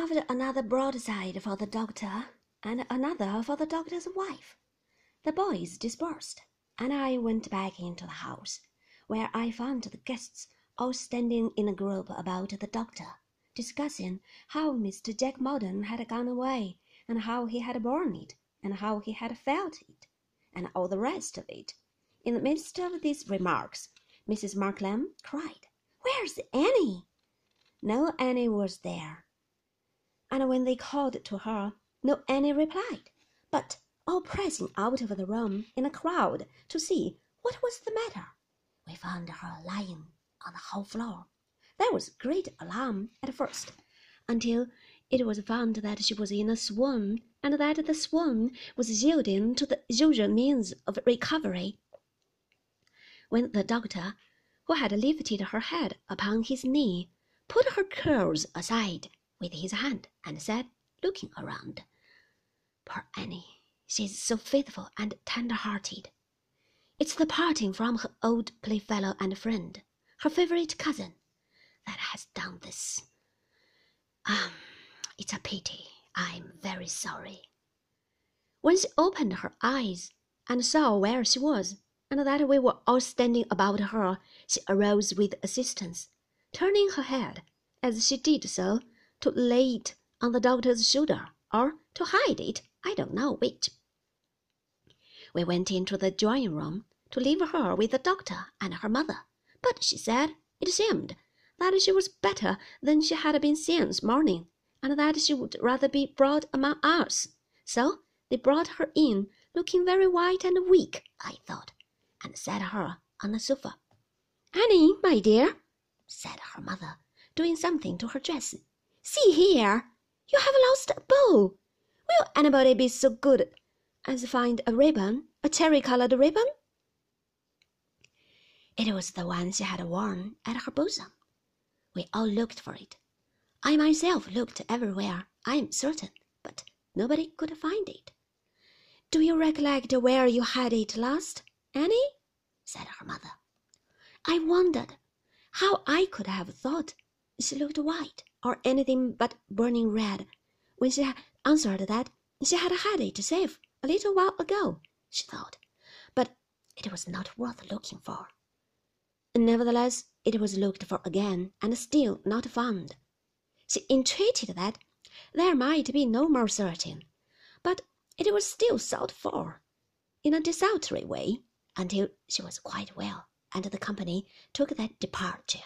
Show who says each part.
Speaker 1: after another broadside for the doctor, and another for the doctor's wife. The boys dispersed, and I went back into the house, where I found the guests all standing in a group about the doctor, discussing how Mr. Jack Maldon had gone away, and how he had borne it, and how he had felt it, and all the rest of it. In the midst of these remarks, Mrs. Markleham cried, Where's Annie? No Annie was there. And when they called to her, no Annie replied, but all pressing out of the room in a crowd to see what was the matter, we found her lying on the hall floor. There was great alarm at first, until it was found that she was in a swoon, and that the swoon was yielding to the usual means of recovery. When the doctor, who had lifted her head upon his knee, put her curls aside with his hand, and said, looking around, Poor Annie! She's so faithful and tender-hearted. It's the parting from her old playfellow and friend, her favorite cousin, that has done this. Um, it's a pity. I'm very sorry. When she opened her eyes and saw where she was, and that we were all standing about her, she arose with assistance, turning her head, as she did so, to lay it on the doctor's shoulder, or to hide it, I don't know which. We went into the drawing room to leave her with the doctor and her mother, but she said it seemed that she was better than she had been since morning, and that she would rather be brought among us. So they brought her in, looking very white and weak, I thought, and set her on the sofa. Annie, my dear, said her mother, doing something to her dress, see here, you have lost a bow. Will anybody be so good as to find a ribbon, a cherry-colored ribbon? It was the one she had worn at her bosom. We all looked for it. I myself looked everywhere, I am certain, but nobody could find it. Do you recollect where you had it last, Annie? said her mother. I wondered how I could have thought she looked white or anything but burning red when she answered that she had had it safe a little while ago, she thought, but it was not worth looking for. Nevertheless, it was looked for again and still not found. She entreated that there might be no more searching, but it was still sought for, in a desultory way, until she was quite well, and the company took their departure.